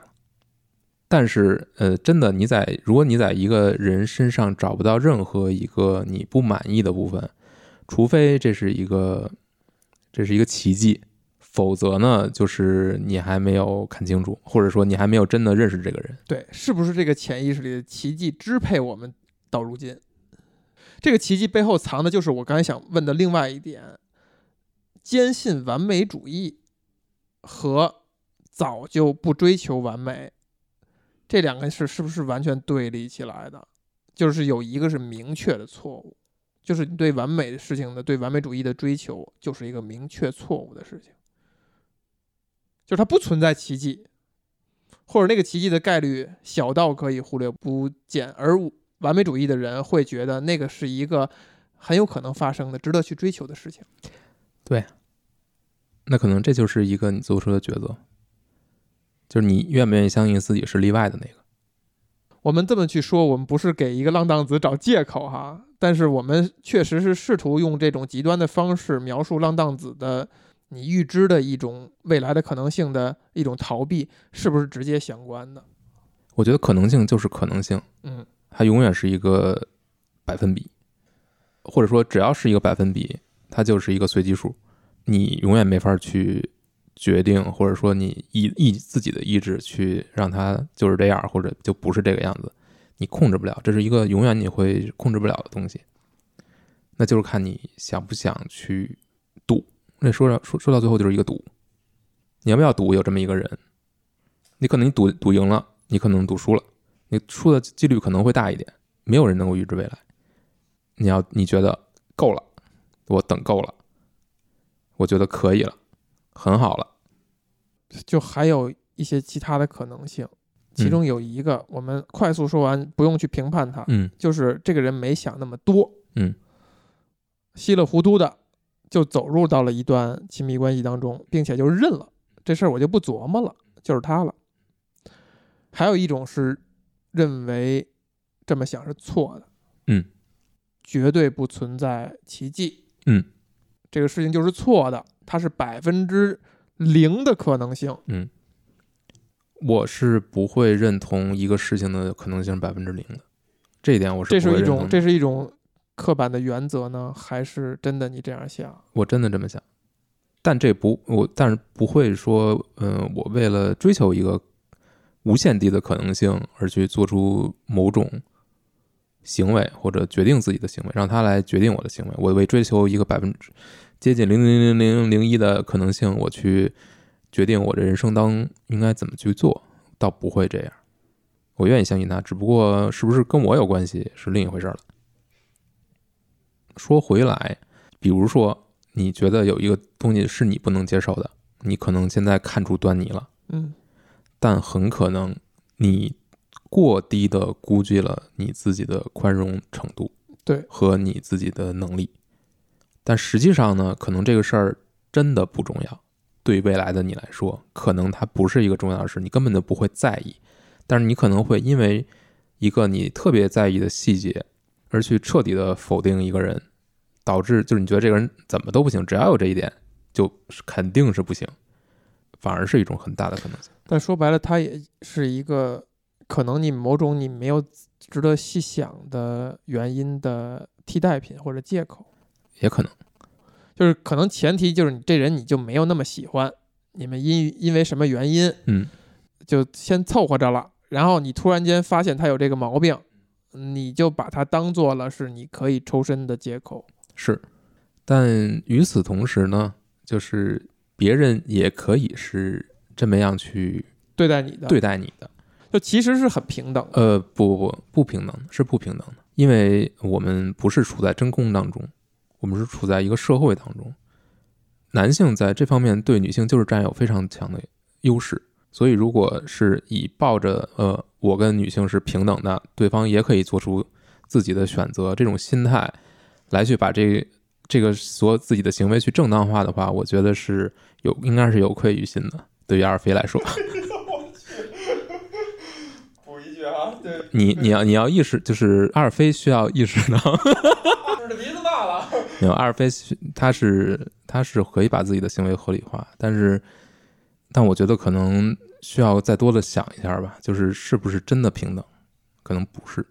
但是，呃，真的你在如果你在一个人身上找不到任何一个你不满意的部分，除非这是一个这是一个奇迹，否则呢，就是你还没有看清楚，或者说你还没有真的认识这个人。对，是不是这个潜意识里的奇迹支配我们到如今？这个奇迹背后藏的就是我刚才想问的另外一点：坚信完美主义和早就不追求完美，这两个是是不是完全对立起来的？就是有一个是明确的错误，就是你对完美的事情的对完美主义的追求，就是一个明确错误的事情，就是它不存在奇迹，或者那个奇迹的概率小到可以忽略不见，而完美主义的人会觉得那个是一个很有可能发生的、值得去追求的事情。对那可能这就是一个你做出的抉择，就是你愿不愿意相信自己是例外的那个。我们这么去说，我们不是给一个浪荡子找借口哈，但是我们确实是试图用这种极端的方式描述浪荡子的你预知的一种未来的可能性的一种逃避，是不是直接相关的？我觉得可能性就是可能性，嗯，它永远是一个百分比，或者说只要是一个百分比，它就是一个随机数，你永远没法去决定，或者说你意意自己的意志去让它就是这样，或者就不是这个样子，你控制不了，这是一个永远你会控制不了的东西，那就是看你想不想去赌。那说到说说到最后就是一个赌，你要不要赌有这么一个人？你可能你赌赌赢了，你可能赌输了。你输的几率可能会大一点，没有人能够预知未来。你要你觉得够了，我等够了，我觉得可以了，很好了。就还有一些其他的可能性，其中有一个我们快速说完，不用去评判他，嗯就是这个人没想那么多，嗯，稀里糊涂的就走入到了一段亲密关系当中，并且就认了这事儿，我就不琢磨了，就是他了。还有一种是认为这么想是错的，嗯，绝对不存在奇迹，嗯，这个事情就是错的，它是百分之零的可能性，嗯，我是不会认同一个事情的可能性是百分之零的，这一点我是这是一种不会认同的这是一种刻板的原则呢，还是真的你这样想？我真的这么想，但这不我但是不会说，嗯、我为了追求一个无限低的可能性而去做出某种行为或者决定自己的行为，让他来决定我的行为。我为追求一个百分之接近零零零零零一的可能性，我去决定我的人生当应该怎么去做，倒不会这样。我愿意相信他，只不过是不是跟我有关系是另一回事了。说回来，比如说你觉得有一个东西是你不能接受的，你可能现在看出端倪了，嗯，但很可能你过低的估计了你自己的宽容程度，对，和你自己的能力。但实际上呢，可能这个事儿真的不重要，对未来的你来说，可能它不是一个重要的事，你根本就不会在意。但是你可能会因为一个你特别在意的细节，而去彻底的否定一个人，导致就是你觉得这个人怎么都不行，只要有这一点，就是肯定是不行，反而是一种很大的可能性。但说白了，他也是一个可能你某种你没有值得细想的原因的替代品或者借口，也可能，就是可能前提就是你这人你就没有那么喜欢，你们因因为什么原因嗯，就先凑合着了，然后你突然间发现他有这个毛病，你就把它当做了是你可以抽身的借口。是。但与此同时呢，就是别人也可以是这么样去对待你的，对，待你的。就其实是很平等。呃，不不不，不平等，是不平等的，因为我们不是处在真空当中，我们是处在一个社会当中。男性在这方面对女性就是占有非常强的优势，所以，如果是以抱着呃我跟女性是平等的，对方也可以做出自己的选择这种心态来去把这这个所有自己的行为去正当化的话，我觉得是有应该是有愧于心的。对于阿尔菲来说，补一句啊，对，你你要你要意识，就是阿尔菲需要意识到，指 着鼻子大了。没有阿尔菲需他是他是可以把自己的行为合理化，但是但我觉得可能需要再多的想一下吧，就是是不是真的平等，可能不是，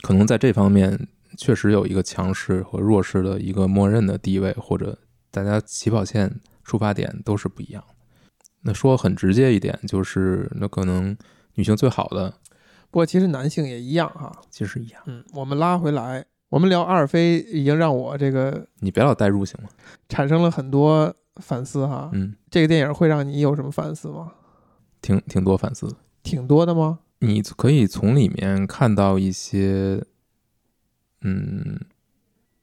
可能在这方面确实有一个强势和弱势的一个默认的地位，或者大家起跑线出发点都是不一样的。那说很直接一点，就是那可能女性最好的不过其实男性也一样哈。其实一样，嗯，我们拉回来，我们聊阿尔菲已经让我这个你别老代入行吗？产生了很多反思哈。嗯，这个电影会让你有什么反思吗？挺挺多反思。挺多的吗？你可以从里面看到一些，嗯，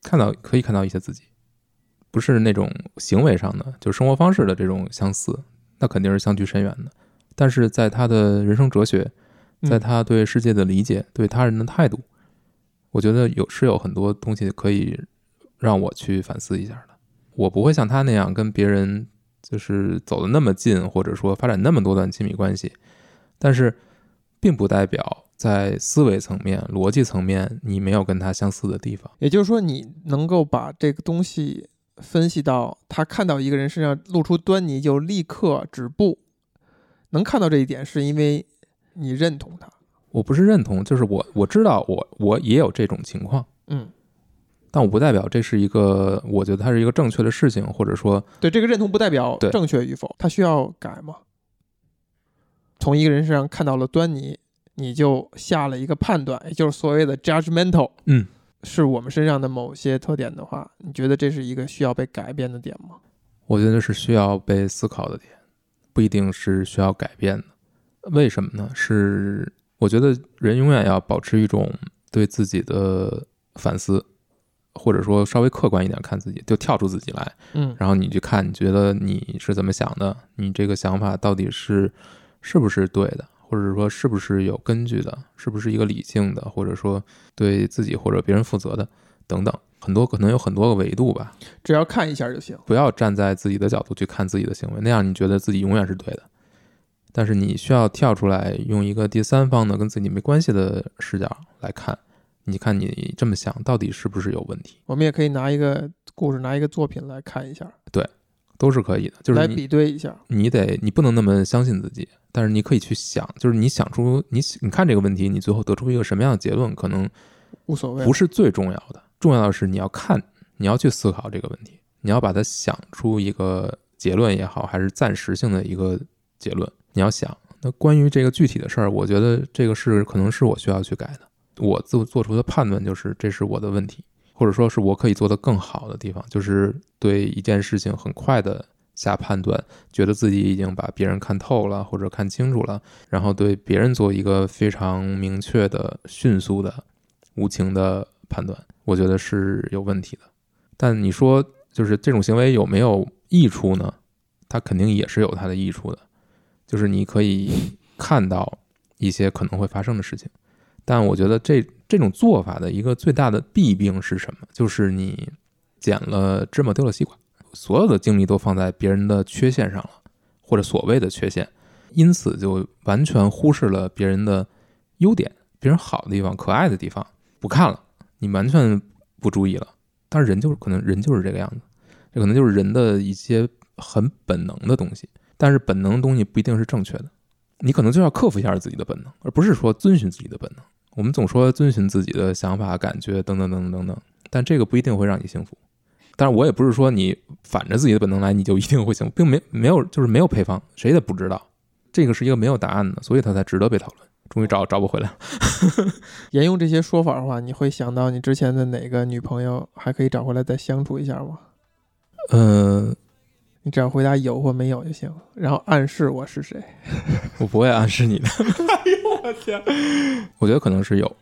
看到可以看到一些自己，不是那种行为上的，就是生活方式的这种相似，那肯定是相距甚远的。但是在他的人生哲学，嗯在他对世界的理解、对他人的态度，我觉得有是有很多东西可以让我去反思一下的。我不会像他那样跟别人就是走得那么近，或者说发展那么多段亲密关系，但是并不代表在思维层面、逻辑层面你没有跟他相似的地方。也就是说，你能够把这个东西分析到他看到一个人身上露出端倪就立刻止步，能看到这一点，是因为你认同他。我不是认同，就是我我知道我我也有这种情况，嗯，但我不代表这是一个我觉得它是一个正确的事情，或者说对，这个认同不代表正确与否，它需要改吗？从一个人身上看到了端倪，你就下了一个判断，也就是所谓的 judgmental，嗯，是我们身上的某些特点的话，你觉得这是一个需要被改变的点吗？我觉得是需要被思考的点，不一定是需要改变的。为什么呢？是我觉得人永远要保持一种对自己的反思，或者说稍微客观一点看自己，就跳出自己来，嗯然后你去看，你觉得你是怎么想的？你这个想法到底是是不是对的，或者说是不是有根据的？是不是一个理性的，或者说对自己或者别人负责的等等，很多可能有很多个维度吧。只要看一下就行。不要站在自己的角度去看自己的行为，那样你觉得自己永远是对的。但是你需要跳出来，用一个第三方的跟自己没关系的视角来看，你看你这么想到底是不是有问题，我们也可以拿一个故事，拿一个作品来看一下，对都是可以的。就是来比对一下。你得你不能那么相信自己，但是你可以去想，就是你想出你你看这个问题，你最后得出一个什么样的结论，可能无所谓，不是最重要的，重要的是你要看，你要去思考这个问题，你要把它想出一个结论也好，还是暂时性的一个结论，你要想。那关于这个具体的事儿，我觉得这个是可能是我需要去改的。我做做出的判断就是这是我的问题，或者说是我可以做得更好的地方，就是对一件事情很快的下判断，觉得自己已经把别人看透了或者看清楚了，然后对别人做一个非常明确的、迅速的、无情的判断，我觉得是有问题的。但你说，就是这种行为有没有益处呢？它肯定也是有它的益处的，就是你可以看到一些可能会发生的事情。但我觉得这这种做法的一个最大的弊病是什么？就是你捡了芝麻丢了西瓜，所有的精力都放在别人的缺陷上了，或者所谓的缺陷，因此就完全忽视了别人的优点、别人好的地方、可爱的地方，不看了，你完全不注意了。但是人就是可能人就是这个样子，这可能就是人的一些很本能的东西。但是本能的东西不一定是正确的，你可能就要克服一下自己的本能，而不是说遵循自己的本能。我们总说遵循自己的想法、感觉等等等等等等，但这个不一定会让你幸福。但是我也不是说你反着自己的本能来，你就一定会幸福，并没没有就是没有配方，谁也不知道。这个是一个没有答案的，所以它才值得被讨论。终于找找不回来了。沿用这些说法的话，你会想到你之前的哪个女朋友还可以找回来再相处一下吗？嗯、你只要回答有或没有就行，然后暗示我是谁。我不会暗示你的。哎呦我天！我觉得可能是有，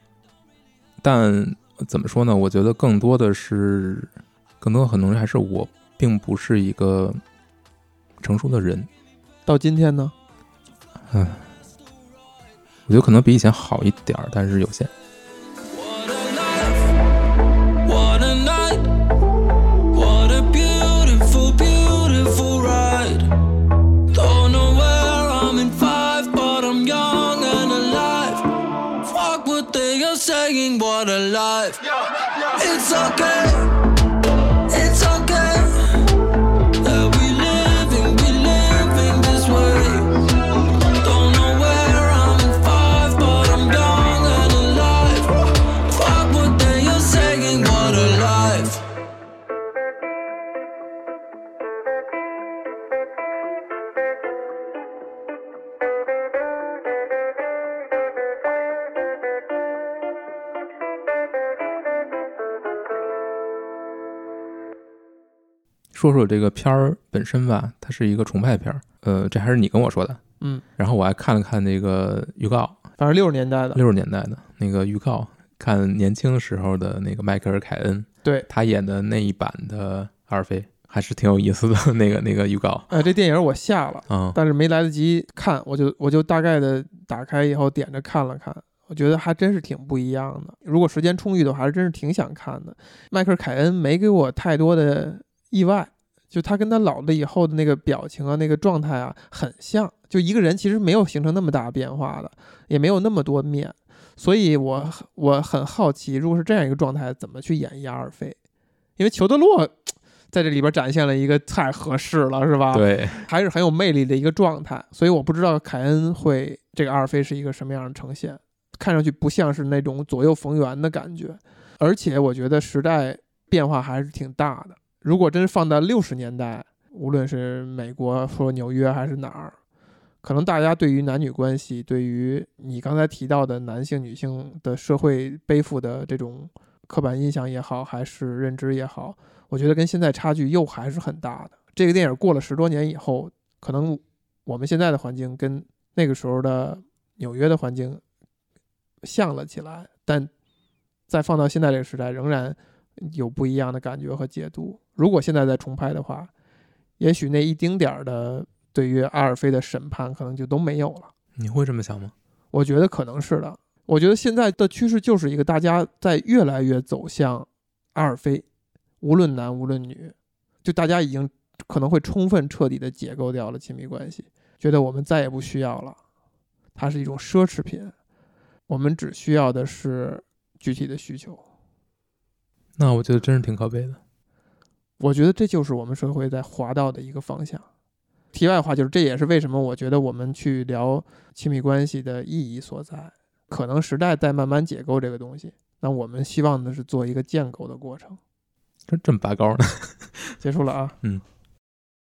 但怎么说呢？我觉得更多的是，更多可能还是我并不是一个成熟的人。到今天呢？嗯我觉得可能比以前好一点儿，但是有限。alive. It's okay. 说说这个片儿本身吧，它是一个崇拜片儿。呃，这还是你跟我说的。嗯，然后我还看了看那个预告，反正六十年代的，六十年代的那个预告，看年轻时候的那个迈克尔·凯恩，对，他演的那一版的阿尔菲，还是挺有意思的。那个那个预告，呃，这电影我下了，嗯，但是没来得及看，我就我就大概的打开以后点着看了看，我觉得还真是挺不一样的。如果时间充裕的话，还真是挺想看的。迈克尔·凯恩没给我太多的意外，就他跟他老了以后的那个表情啊，那个状态啊，很像。就一个人其实没有形成那么大变化的，也没有那么多面，所以我我很好奇，如果是这样一个状态，怎么去演绎阿尔菲？因为裘德洛 在这里边展现了一个太合适了，是吧？对，还是很有魅力的一个状态，所以我不知道凯恩会这个阿尔菲是一个什么样的呈现，看上去不像是那种左右逢源的感觉，而且我觉得时代变化还是挺大的。如果真放到六十年代，无论是美国说纽约还是哪儿，可能大家对于男女关系，对于你刚才提到的男性女性的社会背负的这种刻板印象也好，还是认知也好，我觉得跟现在差距又还是很大的。这个电影过了十多年以后，可能我们现在的环境跟那个时候的纽约的环境像了起来，但再放到现在这个时代，仍然有不一样的感觉和解读。如果现在再重拍的话，也许那一丁点儿的对于阿尔菲的审判可能就都没有了。你会这么想吗？我觉得可能是的。我觉得现在的趋势就是一个大家在越来越走向阿尔菲，无论男无论女，就大家已经可能会充分彻底的解构掉了亲密关系，觉得我们再也不需要了，它是一种奢侈品，我们只需要的是具体的需求。那我觉得真是挺可悲的。我觉得这就是我们社会在滑到的一个方向。题外话就是，这也是为什么我觉得我们去聊亲密关系的意义所在。可能时代在慢慢解构这个东西，那我们希望的是做一个建构的过程。这这么拔高呢？结束了啊，嗯。